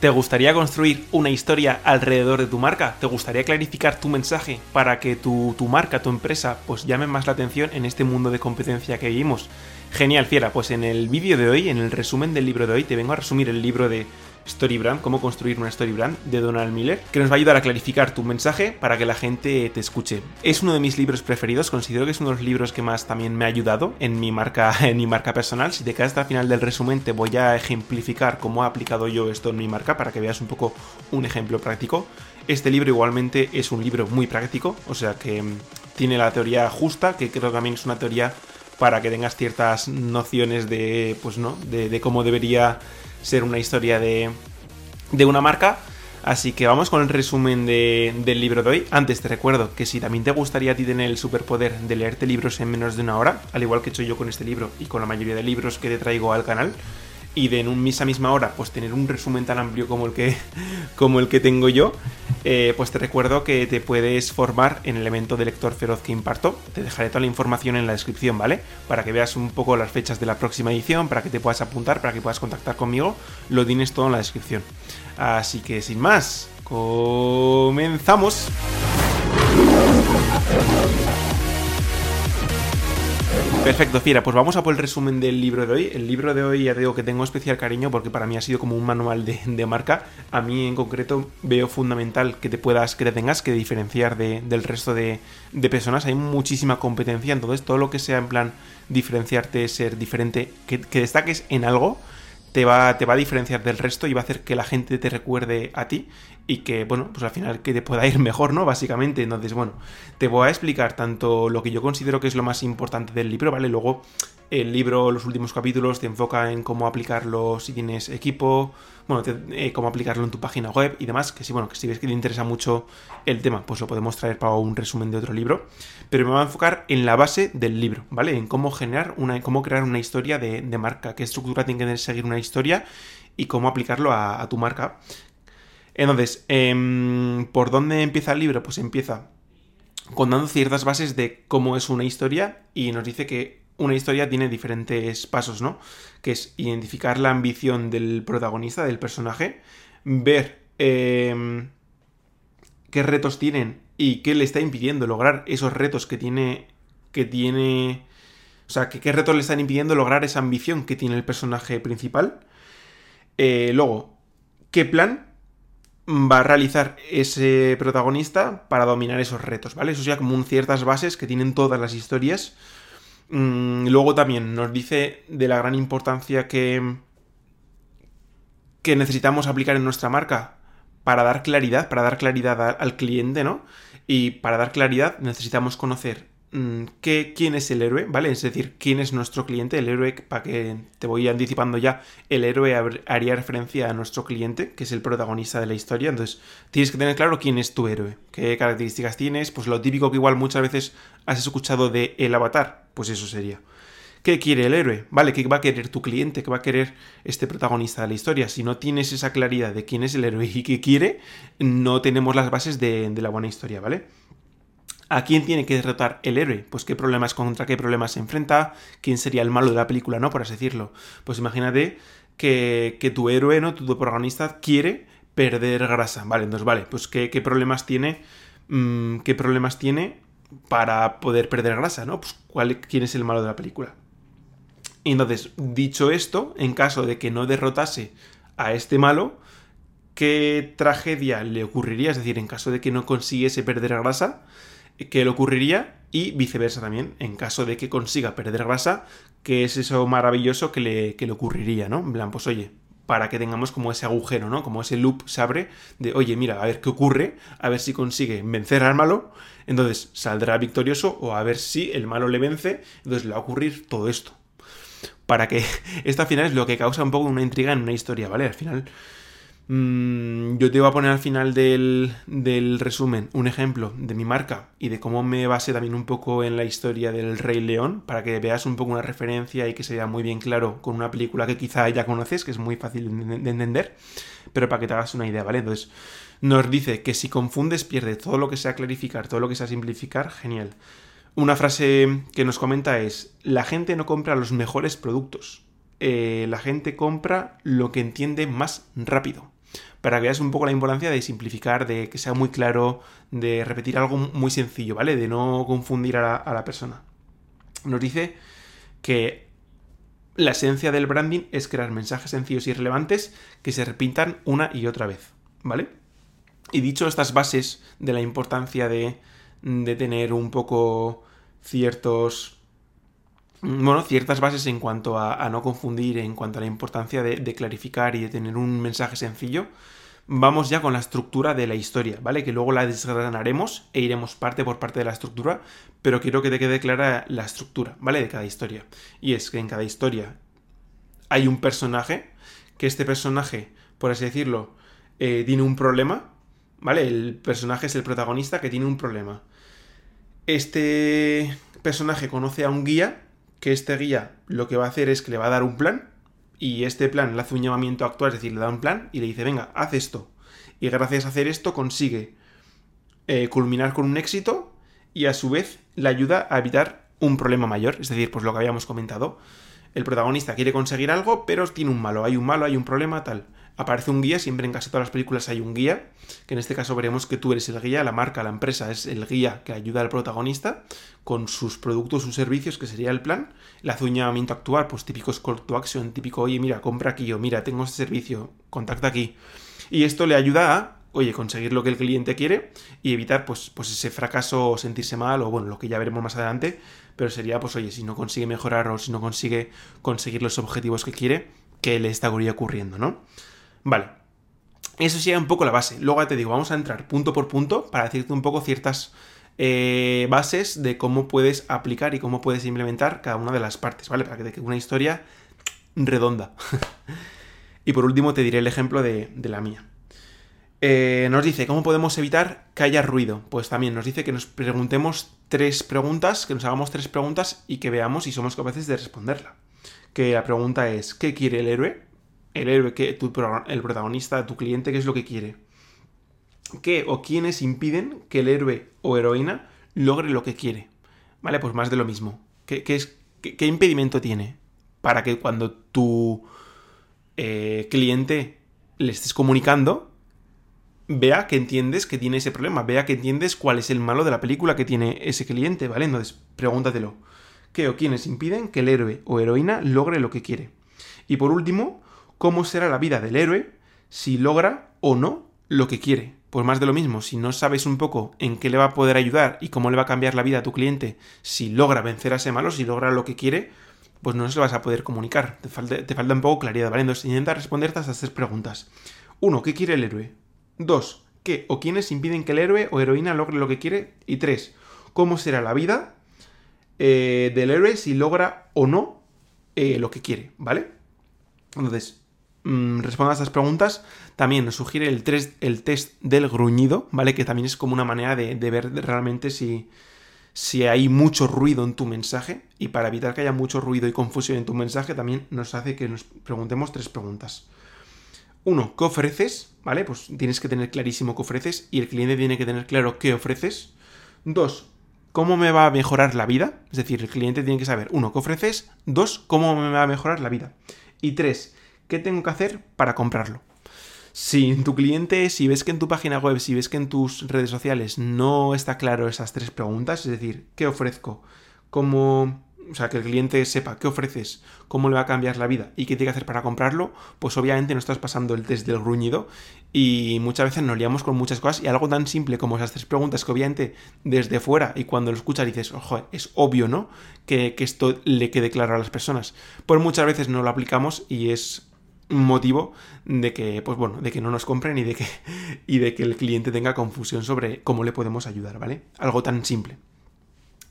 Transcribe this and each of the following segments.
¿Te gustaría construir una historia alrededor de tu marca? ¿Te gustaría clarificar tu mensaje para que tu, marca, tu empresa, pues llame más la atención en este mundo de competencia que vivimos? Genial, fiera. Pues en el vídeo de hoy, en el resumen del libro de hoy, te vengo a resumir el libro de Storybrand, cómo construir una Storybrand de Donald Miller, que nos va a ayudar a clarificar tu mensaje para que la gente te escuche. Es uno de mis libros preferidos, considero que es uno de los libros que más también me ha ayudado en mi marca, en mi marca personal. Si te quedas hasta el final del resumen, te voy a ejemplificar cómo he aplicado yo esto en mi marca para que veas un poco un ejemplo práctico. Este libro igualmente es un libro muy práctico, o sea que mm, tiene la teoría justa, que creo que también es una teoría para que tengas ciertas nociones de, pues no, de cómo debería ser una historia de, de una marca. Así que vamos con el resumen del libro de hoy. Antes te recuerdo que si también te gustaría a ti tener el superpoder de leerte libros en menos de una hora, al igual que he hecho yo con este libro y con la mayoría de libros que te traigo al canal, y de en un esa misma hora pues tener un resumen tan amplio como el que, como el que tengo yo, eh, pues te recuerdo que te puedes formar en el evento de lector feroz que imparto. Te dejaré toda la información en la descripción, ¿vale? Para que veas un poco las fechas de la próxima edición, para que te puedas apuntar, para que puedas contactar conmigo. Lo tienes todo en la descripción. Así que sin más, comenzamos. Perfecto, Fiera, pues vamos a por el resumen del libro de hoy. El libro de hoy ya digo que tengo especial cariño porque para mí ha sido como un manual de, marca. A mí en concreto veo fundamental que te puedas, que te tengas que diferenciar del resto de, personas. Hay muchísima competencia, entonces todo lo que sea en plan diferenciarte, ser diferente, que, que destaques en algo, te va, te va a diferenciar del resto y va a hacer que la gente te recuerde a ti y que, bueno, pues al final que te pueda ir mejor, ¿no? Básicamente. Entonces, bueno, te voy a explicar tanto lo que yo considero que es lo más importante del libro, ¿vale? Luego el libro, los últimos capítulos, te enfoca en cómo aplicarlo si tienes equipo, bueno, eh, cómo aplicarlo en tu página web y demás, que si, bueno, que si ves que te interesa mucho el tema, pues lo podemos traer para un resumen de otro libro. Pero me voy a enfocar en la base del libro, ¿vale? En cómo generar una, cómo crear una historia de, marca, qué estructura tiene que seguir una historia y cómo aplicarlo a, tu marca. Entonces, em, ¿por dónde empieza el libro? Pues empieza contando ciertas bases de cómo es una historia y nos dice que una historia tiene diferentes pasos, ¿no? Que es identificar la ambición del protagonista, del personaje, ver em, qué retos tienen y qué le está impidiendo lograr esos retos que tiene. que tiene. O sea, que qué retos le están impidiendo lograr esa ambición que tiene el personaje principal. Eh, luego, ¿qué plan va a realizar ese protagonista para dominar esos retos, ¿vale? Eso ya como ciertas bases que tienen todas las historias luego también nos dice de la gran importancia que, que necesitamos aplicar en nuestra marca para dar claridad, para dar claridad al cliente, ¿no? Y para dar claridad necesitamos conocer Mm, quién es el héroe, ¿vale? Es decir, quién es nuestro cliente. El héroe, para que te voy anticipando ya, el héroe haría referencia a nuestro cliente, que es el protagonista de la historia. Entonces, tienes que tener claro quién es tu héroe, qué características tienes. Pues lo típico que igual muchas veces has escuchado de el avatar, pues eso sería. ¿Qué quiere el héroe? ¿Vale? ¿Qué va a querer tu cliente? ¿Qué va a querer este protagonista de la historia? Si no tienes esa claridad de quién es el héroe y qué quiere, no tenemos las bases de, la buena historia, ¿vale? ¿A quién tiene que derrotar el héroe? Pues qué problemas contra qué problemas se enfrenta, quién sería el malo de la película, ¿no? Por así decirlo. Pues imagínate que, tu héroe, ¿no? Tu, protagonista quiere perder grasa. Vale, entonces, vale, pues qué, problemas tiene. Mm, ¿Qué problemas tiene para poder perder grasa, ¿no? Pues cuál, quién es el malo de la película. Y entonces, dicho esto, en caso de que no derrotase a este malo, ¿qué tragedia le ocurriría? Es decir, en caso de que no consiguiese perder grasa, que le ocurriría y viceversa también, en caso de que consiga perder grasa, que es eso maravilloso que le, le ocurriría, ¿no? En plan, pues oye, para que tengamos como ese agujero, ¿no? Como ese loop se abre de, oye, mira, a ver qué ocurre, a ver si consigue vencer al malo, entonces saldrá victorioso o a ver si el malo le vence, entonces le va a ocurrir todo esto. Para que esto al final es lo que causa un poco una intriga en una historia, ¿vale? Al final Mm, yo te voy a poner al final del, resumen un ejemplo de mi marca y de cómo me basé también un poco en la historia del Rey León, para que veas un poco una referencia y que sea muy bien claro con una película que quizá ya conoces, que es muy fácil de entender, pero para que te hagas una idea, ¿vale? Entonces, nos dice que si confundes, pierdes todo lo que sea clarificar, todo lo que sea simplificar, genial. Una frase que nos comenta es, la gente no compra los mejores productos, eh, la gente compra lo que entiende más rápido. Para que veas un poco la importancia de simplificar, de que sea muy claro, de repetir algo muy sencillo, ¿vale? De no confundir a la, a la persona. Nos dice que la esencia del branding es crear mensajes sencillos y relevantes que se repitan una y otra vez, ¿vale? Y dicho estas bases de la importancia de, de tener un poco ciertos bueno, ciertas bases en cuanto a, no confundir, en cuanto a la importancia de, clarificar y de tener un mensaje sencillo, vamos ya con la estructura de la historia, ¿vale? Que luego la desgranaremos e iremos parte por parte de la estructura, pero quiero que te quede clara la estructura, ¿vale? De cada historia. Y es que en cada historia hay un personaje, que este personaje, por así decirlo, eh, tiene un problema, ¿vale? El personaje es el protagonista que tiene un problema. Este personaje conoce a un guía que este guía lo que va a hacer es que le va a dar un plan y este plan le hace un llamamiento actual, es decir, le da un plan y le dice, venga, haz esto. Y gracias a hacer esto consigue eh, culminar con un éxito y a su vez le ayuda a evitar un problema mayor, es decir, pues lo que habíamos comentado. El protagonista quiere conseguir algo, pero tiene un malo, hay un malo, hay un problema, tal aparece un guía, siempre en casi todas las películas hay un guía, que en este caso veremos que tú eres el guía, la marca, la empresa es el guía que ayuda al protagonista con sus productos, sus servicios, que sería el plan, un llamamiento actual, pues típico call to action, típico, oye, mira, compra aquí, o mira, tengo este servicio, contacta aquí. Y esto le ayuda a, oye, conseguir lo que el cliente quiere y evitar, pues, pues ese fracaso o sentirse mal, o bueno, lo que ya veremos más adelante, pero sería, pues, oye, si no consigue mejorar o si no consigue conseguir los objetivos que quiere, que le estaría ocurriendo, ¿no? Vale. Eso sería un poco la base. Luego te digo, vamos a entrar punto por punto para decirte un poco ciertas eh, bases de cómo puedes aplicar y cómo puedes implementar cada una de las partes, ¿vale? Para que te una historia redonda. y por último te diré el ejemplo de, la mía. Eh, nos dice, ¿cómo podemos evitar que haya ruido? Pues también nos dice que nos preguntemos tres preguntas, que nos hagamos tres preguntas y que veamos si somos capaces de responderla. Que la pregunta es, ¿qué quiere el héroe? El héroe, que tu, el protagonista, tu cliente, qué es lo que quiere. ¿Qué o quiénes impiden que el héroe o heroína logre lo que quiere? ¿Vale? Pues más de lo mismo. ¿Qué, es, qué, impedimento tiene para que cuando tu eh, cliente le estés comunicando, vea que entiendes que tiene ese problema, vea que entiendes cuál es el malo de la película que tiene ese cliente, ¿vale? Entonces, pregúntatelo. ¿Qué o quiénes impiden que el héroe o heroína logre lo que quiere? Y por último, cómo será la vida del héroe si logra o no lo que quiere. Pues más de lo mismo, si no sabes un poco en qué le va a poder ayudar y cómo le va a cambiar la vida a tu cliente si logra vencer a ese malo, si logra lo que quiere, pues no se lo vas a poder comunicar. Te falta, un poco claridad, ¿vale? Entonces intenta responderte a estas tres preguntas. Uno, ¿qué quiere el héroe? Dos, ¿qué o quiénes impiden que el héroe o heroína logre lo que quiere? Y tres, ¿cómo será la vida eh, del héroe si logra o no eh, lo que quiere? ¿Vale? Entonces, Mm, responda a estas preguntas, también nos sugiere el, el, test del gruñido, ¿vale? Que también es como una manera de, ver realmente si, si hay mucho ruido en tu mensaje. Y para evitar que haya mucho ruido y confusión en tu mensaje, también nos hace que nos preguntemos tres preguntas. Uno, ¿qué ofreces? ¿Vale? Pues tienes que tener clarísimo qué ofreces y el cliente tiene que tener claro qué ofreces. Dos, ¿cómo me va a mejorar la vida? Es decir, el cliente tiene que saber, uno, ¿qué ofreces? Dos, ¿cómo me va a mejorar la vida? Y tres, ¿Qué tengo que hacer para comprarlo? Si tu cliente, si ves que en tu página web, si ves que en tus redes sociales no está claro esas tres preguntas, es decir, ¿qué ofrezco? ¿Cómo o sea, que el cliente sepa qué ofreces, cómo le va a cambiar la vida y qué tiene que hacer para comprarlo, pues obviamente no estás pasando el test del gruñido y muchas veces nos liamos con muchas cosas y algo tan simple como esas tres preguntas que obviamente desde fuera y cuando lo escuchas dices, ojo, es obvio, ¿no? Que, que esto le quede claro a las personas. Pues muchas veces no lo aplicamos y es motivo de que, pues bueno, de que no nos compren y de que, y de que el cliente tenga confusión sobre cómo le podemos ayudar, ¿vale? Algo tan simple.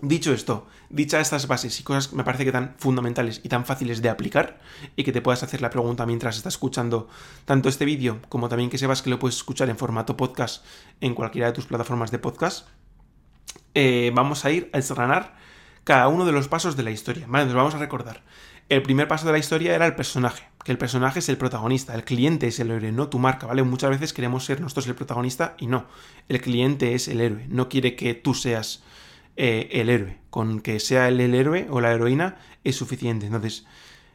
Dicho esto, dichas estas bases y cosas que me parece que tan fundamentales y tan fáciles de aplicar y que te puedas hacer la pregunta mientras estás escuchando tanto este vídeo como también que sepas que lo puedes escuchar en formato podcast en cualquiera de tus plataformas de podcast, eh, vamos a ir a desgranar cada uno de los pasos de la historia. Vale, nos vamos a recordar. El primer paso de la historia era el personaje, que el personaje es el protagonista, el cliente es el héroe, no tu marca, ¿vale? Muchas veces queremos ser nosotros el protagonista y no, el cliente es el héroe, no quiere que tú seas eh, el héroe, con que sea el, el héroe o la heroína es suficiente. Entonces,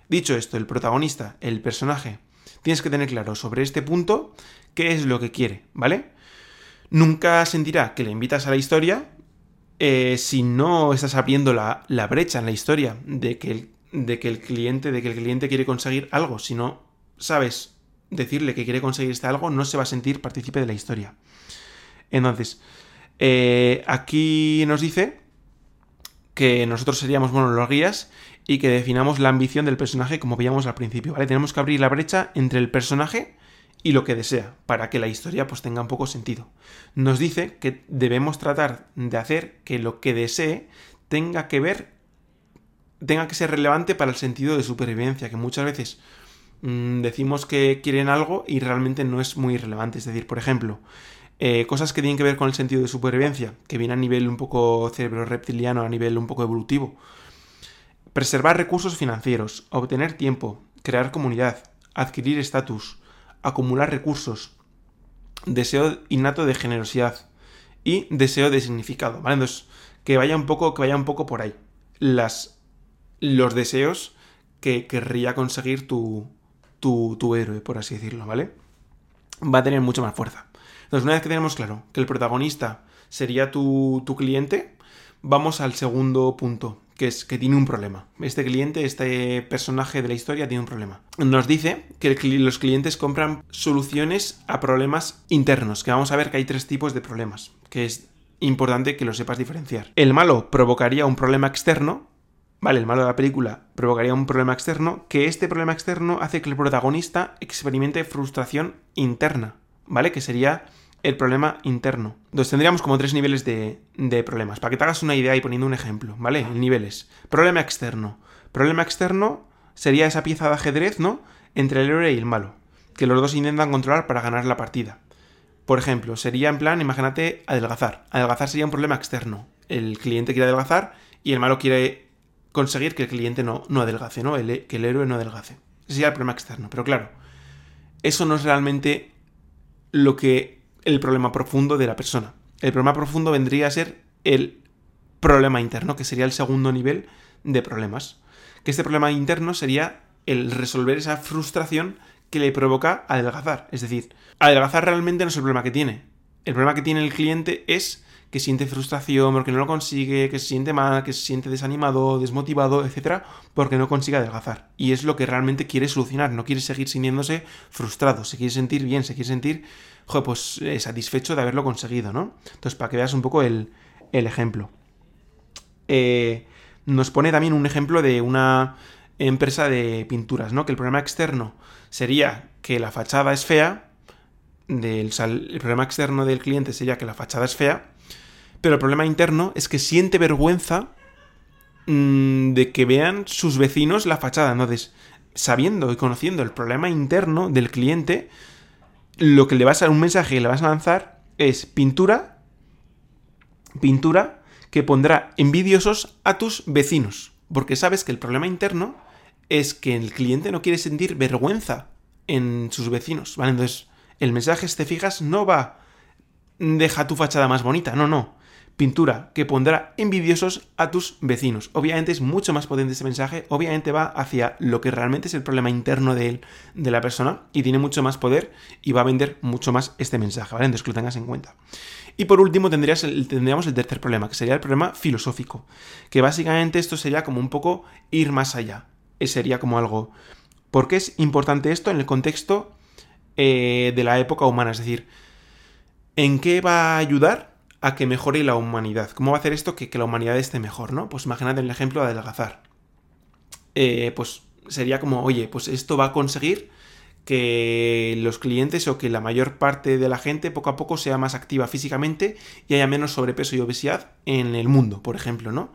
dicho esto, el protagonista, el personaje, Tienes que tener claro sobre este punto qué es lo que quiere, ¿vale? Nunca sentirá que le invitas a la historia eh, si no estás abriendo la, brecha en la historia de que, el, de que el cliente, de que el cliente quiere conseguir algo. Si no sabes decirle que quiere conseguir este algo, no se va a sentir partícipe de la historia. Entonces, eh, aquí nos dice que nosotros seríamos, bueno, los guías y que definamos la ambición del personaje como veíamos al principio, ¿vale? Tenemos que abrir la brecha entre el personaje y lo que desea, para que la historia pues tenga un poco sentido. Nos dice que debemos tratar de hacer que lo que desee tenga que ver, tenga que ser relevante para el sentido de supervivencia, que muchas veces mm, decimos que quieren algo y realmente no es muy relevante. Es decir, por ejemplo, eh, cosas que tienen que ver con el sentido de supervivencia, que viene a nivel un poco cerebro reptiliano, a nivel un poco evolutivo. Preservar recursos financieros, obtener tiempo, crear comunidad, adquirir estatus, acumular recursos, deseo innato de generosidad y deseo de significado, ¿vale? Entonces, que vaya un poco, que vaya un poco por ahí. Las, los deseos que querría conseguir tu, tu, tu héroe, por así decirlo, ¿vale? Va a tener mucho más fuerza. Entonces, una vez que tenemos claro que el protagonista sería tu, tu cliente, vamos al segundo punto, que es que tiene un problema. Este cliente, este personaje de la historia tiene un problema. Nos dice que los clientes compran soluciones a problemas internos, que vamos a ver que hay tres tipos de problemas, que es importante que lo sepas diferenciar. El malo provocaría un problema externo, ¿vale? El malo de la película provocaría un problema externo, que este problema externo hace que el protagonista experimente frustración interna, ¿vale? Que sería el problema interno. Entonces tendríamos como tres niveles de, problemas. Para que te hagas una idea y poniendo un ejemplo, ¿vale? Niveles. Problema externo. Problema externo sería esa pieza de ajedrez, ¿no? Entre el héroe y el malo. Que los dos intentan controlar para ganar la partida. Por ejemplo, sería en plan, imagínate, adelgazar. Adelgazar sería un problema externo. El cliente quiere adelgazar y el malo quiere conseguir que el cliente no, no adelgace, ¿no? que el héroe no adelgace. Ese sería el problema externo. Pero claro, eso no es realmente lo que el problema profundo de la persona. El problema profundo vendría a ser el problema interno, que sería el segundo nivel de problemas. Que este problema interno sería el resolver esa frustración que le provoca adelgazar. Es decir, adelgazar realmente no es el problema que tiene. El problema que tiene el cliente es que siente frustración porque no lo consigue, que se siente mal, que se siente desanimado, desmotivado, etcétera, porque no consigue adelgazar. Y es lo que realmente quiere solucionar, no quiere seguir sintiéndose frustrado, se quiere sentir bien, se quiere sentir pues eh, satisfecho de haberlo conseguido, ¿no? Entonces, para que veas un poco el, ejemplo. Eh, nos pone también un ejemplo de una empresa de pinturas, ¿no? Que el problema externo sería que la fachada es fea, del, el problema externo del cliente sería que la fachada es fea, pero el problema interno es que siente vergüenza mm, de que vean sus vecinos la fachada. Entonces, sabiendo y conociendo el problema interno del cliente, lo que le vas a un mensaje que le vas a lanzar es pintura, pintura que pondrá envidiosos a tus vecinos, porque sabes que el problema interno es que el cliente no quiere sentir vergüenza en sus vecinos, ¿vale? Entonces, el mensaje, si te fijas, no va deja tu fachada más bonita, no, no pintura que pondrá envidiosos a tus vecinos. Obviamente es mucho más potente ese mensaje, obviamente va hacia lo que realmente es el problema interno de, él, de la persona y tiene mucho más poder y va a vender mucho más este mensaje, ¿vale? Entonces que lo tengas en cuenta. Y por último tendrías tendríamos el tercer problema, que sería el problema filosófico, que básicamente esto sería como un poco ir más allá. Sería como algo... ¿Por qué es importante esto en el contexto eh, de la época humana? Es decir, ¿en qué va a ayudar a que mejore la humanidad. ¿Cómo va a hacer esto que, la humanidad esté mejor, no? Pues imagínate el ejemplo de adelgazar. Eh, pues sería como, oye, pues esto va a conseguir que los clientes o que la mayor parte de la gente poco a poco sea más activa físicamente y haya menos sobrepeso y obesidad en el mundo, por ejemplo, ¿no?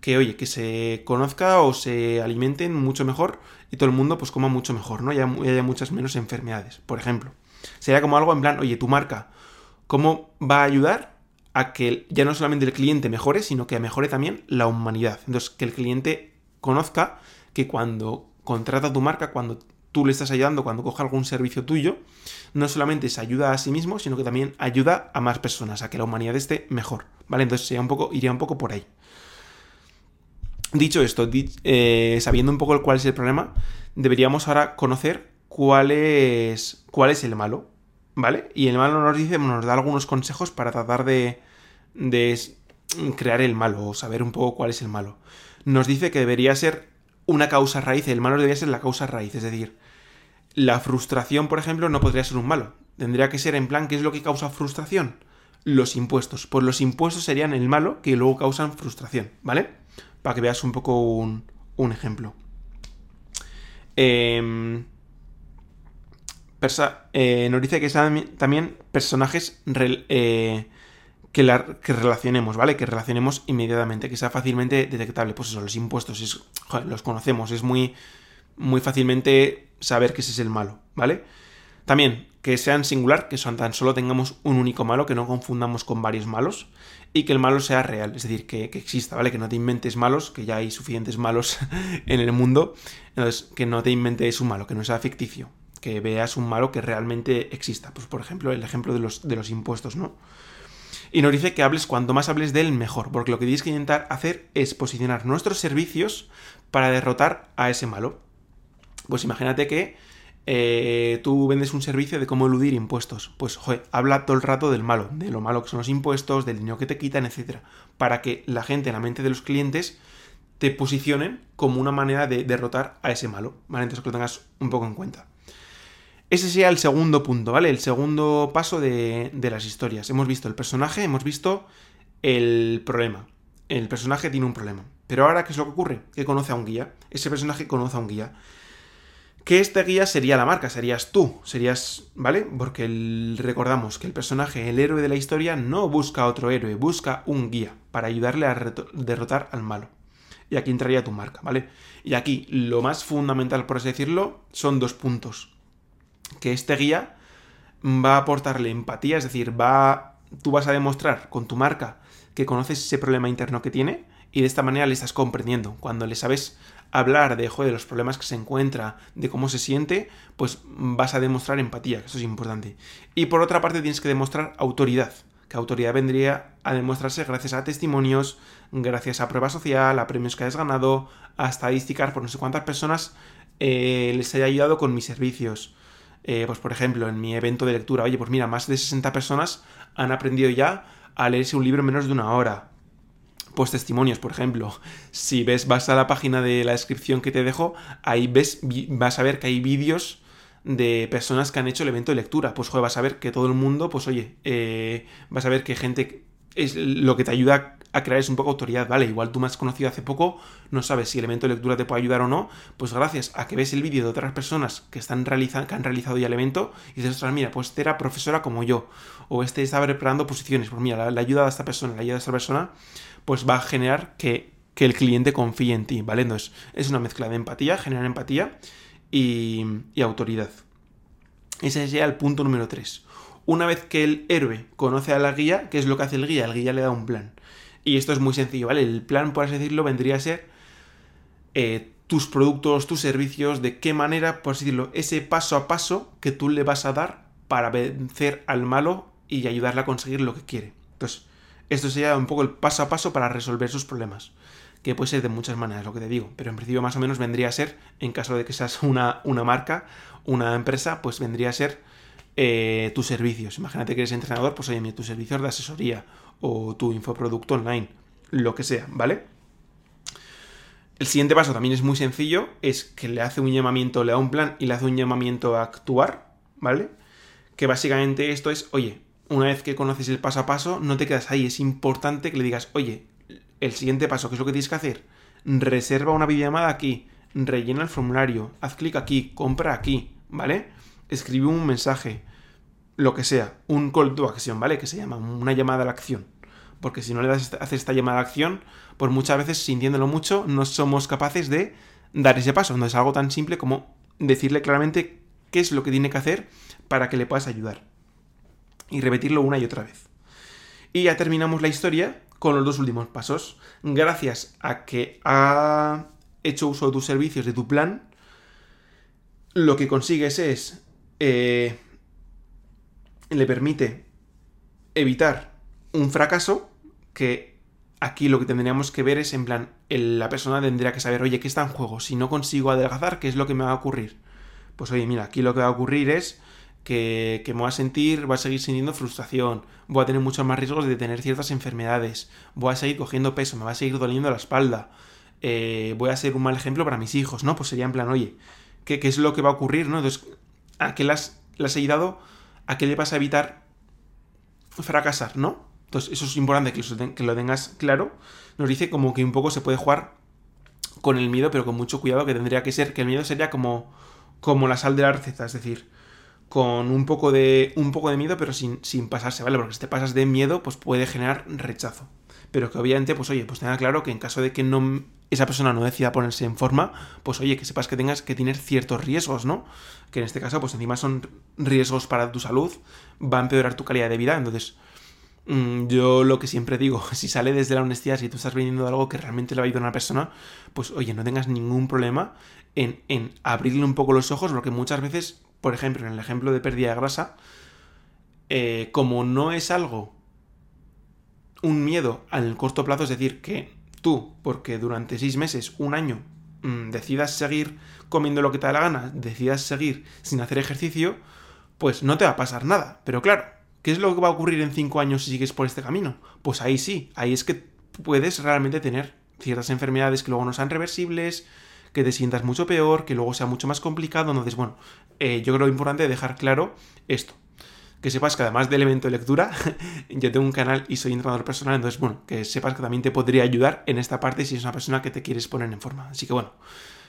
Que oye, que se conozca o se alimenten mucho mejor y todo el mundo pues coma mucho mejor, ¿no? Y haya muchas menos enfermedades, por ejemplo. Sería como algo en plan, oye, tu marca, ¿cómo va a ayudar a que ya no solamente el cliente mejore, sino que mejore también la humanidad. Entonces, que el cliente conozca que cuando contrata tu marca, cuando tú le estás ayudando, cuando coja algún servicio tuyo, no solamente se ayuda a sí mismo, sino que también ayuda a más personas, a que la humanidad esté mejor. ¿Vale? Entonces un poco, iría un poco por ahí. Dicho esto, eh, sabiendo un poco cuál es el problema, deberíamos ahora conocer cuál es, cuál es el malo, ¿vale? Y el malo nos dice, nos da algunos consejos para tratar de, de crear el malo o saber un poco cuál es el malo. Nos dice que debería ser una causa raíz, el malo debería ser la causa raíz, es decir, la frustración, por ejemplo, no podría ser un malo. Tendría que ser en plan, ¿qué es lo que causa frustración? Los impuestos. Pues los impuestos serían el malo que luego causan frustración, ¿vale? Para que veas un poco un, un ejemplo. Em, eh, nos dice que sean también personajes eh, que, que, relacionemos, ¿vale? Que relacionemos inmediatamente, que sea fácilmente detectable. Pues eso, los impuestos, los conocemos, es muy, muy fácilmente saber que ese es el malo, ¿vale? También que sean singular, que son, tan solo tengamos un único malo, que no confundamos con varios malos, y que el malo sea real, es decir, que, exista, ¿vale? Que no te inventes malos, que ya hay suficientes malos en el mundo, entonces que no te inventes un malo, que no sea ficticio, que veas un malo que realmente exista. Pues por ejemplo, el ejemplo de los, de los impuestos, ¿no? Y nos dice que hables, cuanto más hables de él, mejor, porque lo que tienes que intentar hacer es posicionar nuestros servicios para derrotar a ese malo. Pues imagínate que eh, tú vendes un servicio de cómo eludir impuestos. Pues, joder, habla todo el rato del malo, de lo malo que son los impuestos, del dinero que te quitan, etc. Para que la gente, en la mente de los clientes, te posicionen como una manera de derrotar a ese malo, ¿vale? Entonces que lo tengas un poco en cuenta. Ese sería el segundo punto, ¿vale? El segundo paso de, las historias. Hemos visto el personaje, hemos visto el problema. El personaje tiene un problema. Pero ahora, ¿qué es lo que ocurre? Que conoce a un guía. Ese personaje conoce a un guía que este guía sería la marca, serías tú, serías, ¿vale? Porque recordamos que el personaje, el héroe de la historia, no busca otro héroe, busca un guía para ayudarle a derrotar al malo. Y aquí entraría tu marca, ¿vale? Y aquí lo más fundamental, por así decirlo, son dos puntos. Que este guía va a aportarle empatía, es decir, va, tú vas a demostrar con tu marca que conoces ese problema interno que tiene y de esta manera le estás comprendiendo. Cuando le sabes hablar de, de los problemas que se encuentra, de cómo se siente, pues vas a demostrar empatía, que eso es importante. Y por otra parte tienes que demostrar autoridad, que autoridad vendría a demostrarse gracias a testimonios, gracias a prueba social, a premios que hayas ganado, a estadísticas por no sé cuántas personas eh, les haya ayudado con mis servicios. Eh, pues por ejemplo, en mi evento de lectura, oye, pues mira, más de 60 personas han aprendido ya a leerse un libro en menos de una hora pues testimonios, por ejemplo. Si ves, vas a la página de la descripción que te dejo, ahí ves, vas a ver que hay vídeos de personas que han hecho el evento de lectura. Pues joder, vas a ver que todo el mundo, pues oye, eh, vas a ver que gente es lo que te ayuda a crear es un poco autoridad, ¿vale? Igual tú me has conocido hace poco, no sabes si el evento de lectura te puede ayudar o no, pues gracias a que ves el vídeo de otras personas que, están realizando, que han realizado ya el evento y dices, ostras, mira, pues este era profesora como yo, o este estaba preparando posiciones, pues mira, la, ayuda de esta persona, la ayuda de esta persona, pues va a generar que, el cliente confíe en ti, ¿vale? Entonces, es una mezcla de empatía, generar empatía y, autoridad. Ese sería el punto número 3. Una vez que el héroe conoce a la guía, ¿qué es lo que hace el guía? El guía le da un plan. Y esto es muy sencillo, ¿vale? El plan, por así decirlo, vendría a ser eh, tus productos, tus servicios, de qué manera, por así decirlo, ese paso a paso que tú le vas a dar para vencer al malo y ayudarle a conseguir lo que quiere. Entonces, esto sería un poco el paso a paso para resolver sus problemas. Que puede ser de muchas maneras, lo que te digo. Pero en principio más o menos vendría a ser, en caso de que seas una, una marca, una empresa, pues vendría a ser eh, tus servicios. Imagínate que eres entrenador, pues oye, tus servicios de asesoría o tu infoproducto online, lo que sea, ¿vale? El siguiente paso también es muy sencillo, es que le hace un llamamiento, le da un plan y le hace un llamamiento a actuar, ¿vale? Que básicamente esto es, oye, una vez que conoces el paso a paso, no te quedas ahí. Es importante que le digas, oye, el siguiente paso, ¿qué es lo que tienes que hacer? Reserva una videollamada aquí, rellena el formulario, haz clic aquí, compra aquí, ¿vale? Escribe un mensaje, lo que sea, un call to action, ¿vale? Que se llama una llamada a la acción. Porque si no le das hacer esta llamada a la acción, pues muchas veces, sintiéndolo mucho, no somos capaces de dar ese paso. No es algo tan simple como decirle claramente qué es lo que tiene que hacer para que le puedas ayudar y repetirlo una y otra vez. Y ya terminamos la historia con los dos últimos pasos. Gracias a que ha hecho uso de tus servicios, de tu plan, lo que consigues es... Eh, le permite evitar un fracaso que aquí lo que tendríamos que ver es en plan, la persona tendría que saber, oye, ¿qué está en juego? Si no consigo adelgazar, ¿qué es lo que me va a ocurrir? pues oye, mira, aquí lo que va a ocurrir es que, me voy a sentir, voy a seguir sintiendo frustración, voy a tener muchos más riesgos de tener ciertas enfermedades, voy a seguir cogiendo peso, me va a seguir doliendo la espalda, eh, voy a ser un mal ejemplo para mis hijos, ¿no? Pues sería en plan, oye, ¿qué, es lo que va a ocurrir, ¿no? Entonces, ¿a qué las, las he ayudado? ¿A qué le vas a evitar fracasar, ¿no? Entonces, eso es importante que que lo tengas claro. Nos dice como que un poco se puede jugar con el miedo, pero con mucho cuidado, que tendría que ser, que el miedo sería como, como la sal de la receta, es decir, con un poco de, un poco de miedo, pero sin, sin pasarse, ¿vale? Porque si te pasas de miedo, pues puede generar rechazo. Pero que obviamente, pues oye, pues tenga claro que en caso de que no esa persona no decida ponerse en forma, pues oye, que sepas que tengas que tener ciertos riesgos, ¿no? Que en este caso, pues encima son riesgos para tu salud, va a empeorar tu calidad de vida, entonces Mm, yo lo que siempre digo, si sale desde la honestidad, si tú estás vendiendo algo que realmente le va a ayudar a una persona, pues oye, no tengas ningún problema en, en abrirle un poco los ojos, porque muchas veces, por ejemplo, en el ejemplo de pérdida de grasa, eh, como no es algo, un miedo al corto plazo, es decir, que tú, porque durante seis meses, un año, mm, decidas seguir comiendo lo que te da la gana, decidas seguir sin hacer ejercicio, pues no te va a pasar nada. Pero claro, ¿Qué es lo que va a ocurrir en cinco años si sigues por este camino? Pues ahí sí, ahí es que puedes realmente tener ciertas enfermedades que luego no sean reversibles, que te sientas mucho peor, que luego sea mucho más complicado. Entonces, bueno, eh, yo creo importante dejar claro esto. Que sepas que además del evento de lectura, yo tengo un canal y soy entrenador personal, entonces, bueno, que sepas que también te podría ayudar en esta parte si es una persona que te quieres poner en forma. Así que, bueno,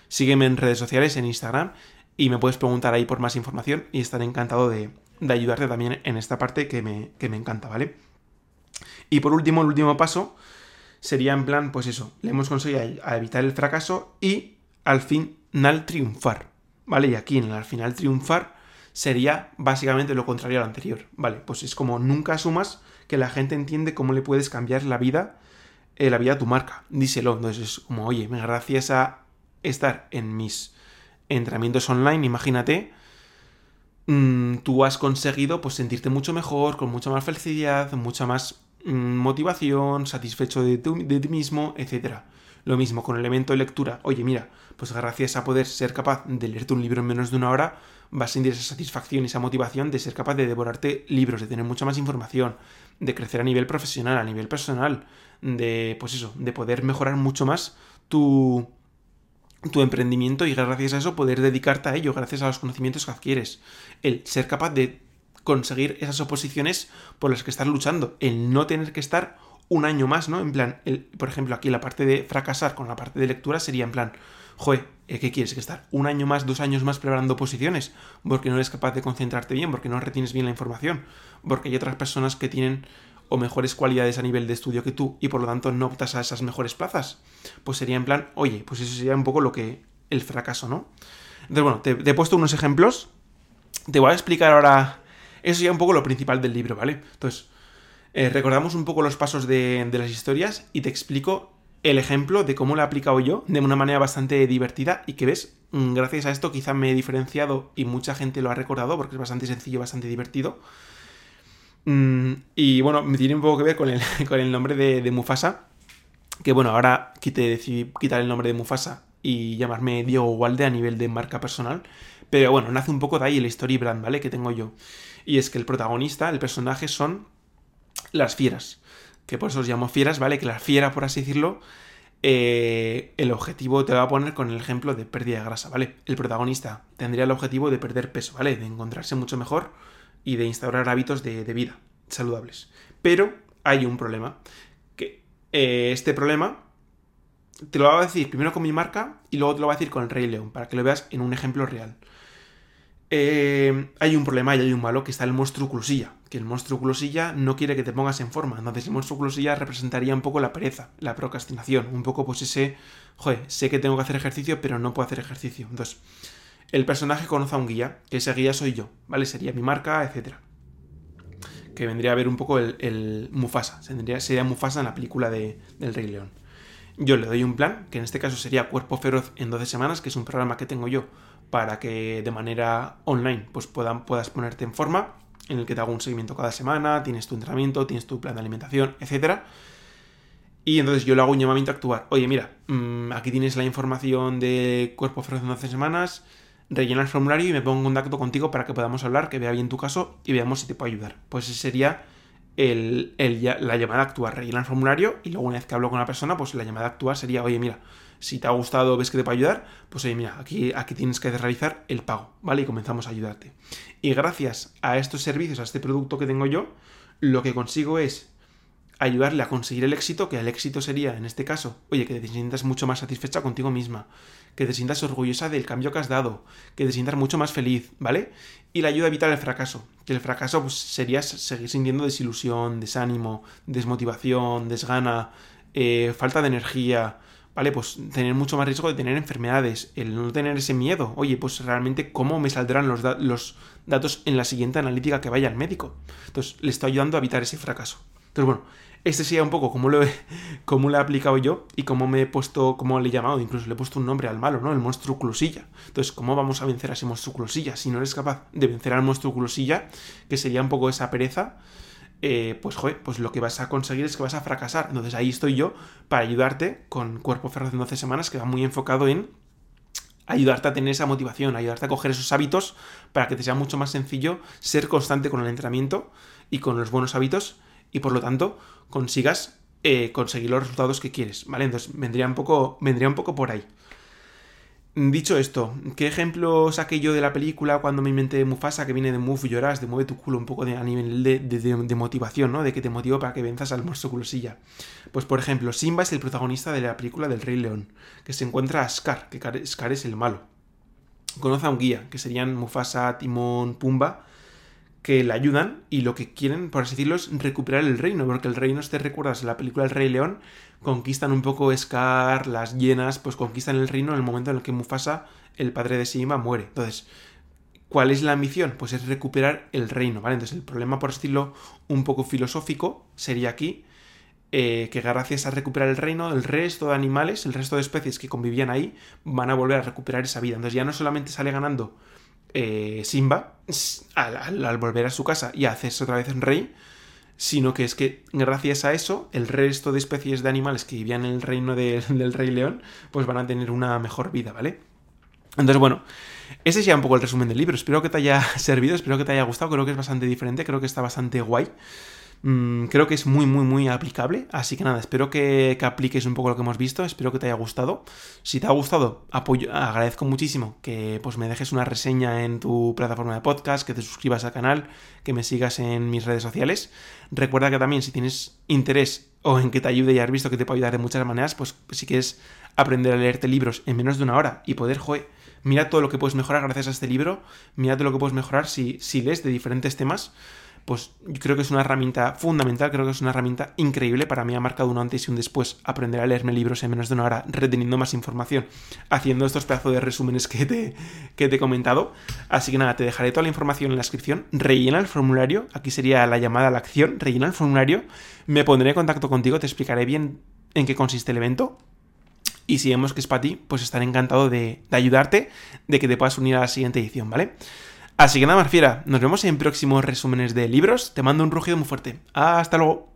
sígueme en redes sociales, en Instagram, y me puedes preguntar ahí por más información y estaré encantado de, de ayudarte también en esta parte que me, encanta, ¿vale? Y por último, el último paso sería en plan, pues eso, le hemos conseguido evitar el fracaso y al final triunfar, ¿vale? Y aquí en el al final triunfar sería básicamente lo contrario al anterior, ¿vale? Pues es como nunca asumas que la gente entiende cómo le puedes cambiar la vida, eh, la vida a tu marca, díselo, entonces es como, oye, gracias a estar en mis entrenamientos online, imagínate, Mm, tú has conseguido pues sentirte mucho mejor, con mucha más felicidad, mucha más mm, motivación, satisfecho de, de ti mismo, etc. Lo mismo con el elemento de lectura. Oye, mira, pues gracias a poder ser capaz de leerte un libro en menos de una hora, vas a sentir esa satisfacción y esa motivación de ser capaz de devorarte libros, de tener mucha más información, de crecer a nivel profesional, a nivel personal, de, pues eso, de poder mejorar mucho más tu, tu emprendimiento y gracias a eso poder dedicarte a ello, gracias a los conocimientos que adquieres. El ser capaz de conseguir esas oposiciones por las que estás luchando, el no tener que estar un año más, ¿no? En plan, el, por ejemplo, aquí la parte de fracasar con la parte de lectura sería en plan, joder, ¿qué quieres? ¿Que estar un año más, dos años más preparando oposiciones? Porque no eres capaz de concentrarte bien, porque no retienes bien la información, porque hay otras personas que tienen o mejores cualidades a nivel de estudio que tú y por lo tanto no optas a esas mejores plazas, pues sería en plan, oye, pues eso sería un poco lo que el fracaso, ¿no? Entonces, bueno, te, he puesto unos ejemplos, te voy a explicar ahora, eso sería un poco lo principal del libro, ¿vale? Entonces, eh, recordamos un poco los pasos de las historias y te explico el ejemplo de cómo lo he aplicado yo de una manera bastante divertida y que ves, mm, gracias a esto quizá me he diferenciado y mucha gente lo ha recordado porque es bastante sencillo, bastante divertido. Mm, y bueno, me tiene un poco que ver con el, con el nombre de, Mufasa. Que bueno, ahora quité, decidí quitar el nombre de Mufasa y llamarme Diego Walde a nivel de marca personal. Pero bueno, nace un poco de ahí el story brand, ¿vale? Que tengo yo. Y es que el protagonista, el personaje, son las fieras. Que por eso os llamo fieras, ¿vale? Que la fiera, por así decirlo, eh, el objetivo te va a poner con el ejemplo de pérdida de grasa, ¿vale? El protagonista tendría el objetivo de perder peso, ¿vale? De encontrarse mucho mejor y de instaurar hábitos de, vida saludables. Pero hay un problema. Que eh, este problema te lo voy a decir primero con mi marca y luego te lo voy a decir con el Rey León, para que lo veas en un ejemplo real. Eh, hay un problema y hay un malo que está el monstruo clusilla. Que el monstruo clusilla no quiere que te pongas en forma. Entonces el monstruo clusilla representaría un poco la pereza, la procrastinación. Un poco pues ese, joder, sé que tengo que hacer ejercicio, pero no puedo hacer ejercicio. Entonces, el personaje conoce a un guía, que ese guía soy yo, ¿vale? Sería mi marca, etc. Que vendría a ver un poco el, Mufasa, sería Mufasa en la película de, del Rey León. Yo le doy un plan, que en este caso sería Cuerpo Feroz en 12 semanas, que es un programa que tengo yo para que de manera online pues puedas ponerte en forma, en el que te hago un seguimiento cada semana, tienes tu entrenamiento, tienes tu plan de alimentación, etc. Y entonces yo le hago un llamamiento a actuar. Oye, mira, mm, aquí tienes la información de Cuerpo Feroz en 12 semanas, rellena el formulario y me pongo en contacto contigo para que podamos hablar, que vea bien tu caso y veamos si te puedo ayudar. Pues ese sería el, la llamada a actuar. Rellena el formulario y luego una vez que hablo con la persona, pues la llamada a actuar sería, oye, mira, si te ha gustado, ves que te puedo ayudar, pues oye, mira, aquí, aquí tienes que realizar el pago, ¿vale? Y comenzamos a ayudarte. Y gracias a estos servicios, a este producto que tengo yo, lo que consigo es ayudarle a conseguir el éxito, que el éxito sería, en este caso, oye, que te sientas mucho más satisfecha contigo misma, que te sientas orgullosa del cambio que has dado, que te sientas mucho más feliz, ¿vale? Y la ayuda a evitar el fracaso, que el fracaso pues, sería seguir sintiendo desilusión, desánimo, desmotivación, desgana, eh, falta de energía, ¿vale? Pues tener mucho más riesgo de tener enfermedades, el no tener ese miedo, oye, pues realmente cómo me saldrán los, datos en la siguiente analítica que vaya al médico. Entonces, le estoy ayudando a evitar ese fracaso. Entonces, bueno, este sería un poco cómo lo, he, cómo lo he aplicado yo y cómo me he puesto, cómo le he llamado, incluso le he puesto un nombre al malo, ¿no? El monstruo closilla. Entonces, ¿cómo vamos a vencer a ese monstruo closilla? Si no eres capaz de vencer al monstruo closilla, que sería un poco esa pereza, eh, pues joder, pues lo que vas a conseguir es que vas a fracasar. Entonces ahí estoy yo para ayudarte con Cuerpo Ferro de 12 semanas, que va muy enfocado en ayudarte a tener esa motivación, ayudarte a coger esos hábitos para que te sea mucho más sencillo ser constante con el entrenamiento y con los buenos hábitos y por lo tanto consigas eh, conseguir los resultados que quieres, ¿vale? Entonces vendría un poco, vendría un poco por ahí. Dicho esto, ¿qué ejemplo saqué yo de la película cuando me inventé Mufasa, que viene de Move lloras, de mueve tu culo un poco de, a nivel de, motivación, ¿no? De que te motiva para que venzas al monstruo culosilla. Pues por ejemplo, Simba es el protagonista de la película del Rey León, que se encuentra a Scar, que Scar es el malo. Conoce a un guía, que serían Mufasa, Timón, Pumba, que le ayudan y lo que quieren, por así decirlo, es recuperar el reino, porque el reino, si te recuerdas, la película El Rey León, conquistan un poco Scar, las llenas, pues conquistan el reino en el momento en el que Mufasa, el padre de Simba, muere. Entonces, ¿cuál es la misión? Pues es recuperar el reino, ¿vale? Entonces, el problema, por estilo un poco filosófico, sería aquí eh, que gracias a recuperar el reino, el resto de animales, el resto de especies que convivían ahí, van a volver a recuperar esa vida. Entonces, ya no solamente sale ganando eh, Simba al, volver a su casa y hacerse otra vez en rey, sino que es que gracias a eso el resto de especies de animales que vivían en el reino del rey león pues van a tener una mejor vida, ¿vale? Entonces, bueno, ese es ya un poco el resumen del libro. Espero que te haya servido, espero que te haya gustado, creo que es bastante diferente, creo que está bastante guay. Mm, creo que es muy, muy, muy aplicable. Así que nada, espero que, apliques un poco lo que hemos visto. Espero que te haya gustado. Si te ha gustado, apoyo, agradezco muchísimo que pues, me dejes una reseña en tu plataforma de podcast, que te suscribas al canal, que me sigas en mis redes sociales. Recuerda que también si tienes interés o en que te ayude y has visto que te puedo ayudar de muchas maneras, pues si quieres aprender a leerte libros en menos de una hora y poder, joder, mira todo lo que puedes mejorar gracias a este libro, mira todo lo que puedes mejorar si, si lees de diferentes temas pues creo que es una herramienta fundamental, creo que es una herramienta increíble. Para mí ha marcado un antes y un después aprender a leerme libros en menos de una hora, reteniendo más información, haciendo estos pedazos de resúmenes que te, que te he comentado. Así que nada, te dejaré toda la información en la descripción. Rellena el formulario, aquí sería la llamada a la acción. Rellena el formulario, me pondré en contacto contigo, te explicaré bien en qué consiste el evento. Y si vemos que es para ti, pues estaré encantado de, de ayudarte, de que te puedas unir a la siguiente edición, ¿vale? Así que nada más, fiera, nos vemos en próximos resúmenes de libros. Te mando un rugido muy fuerte. Hasta luego.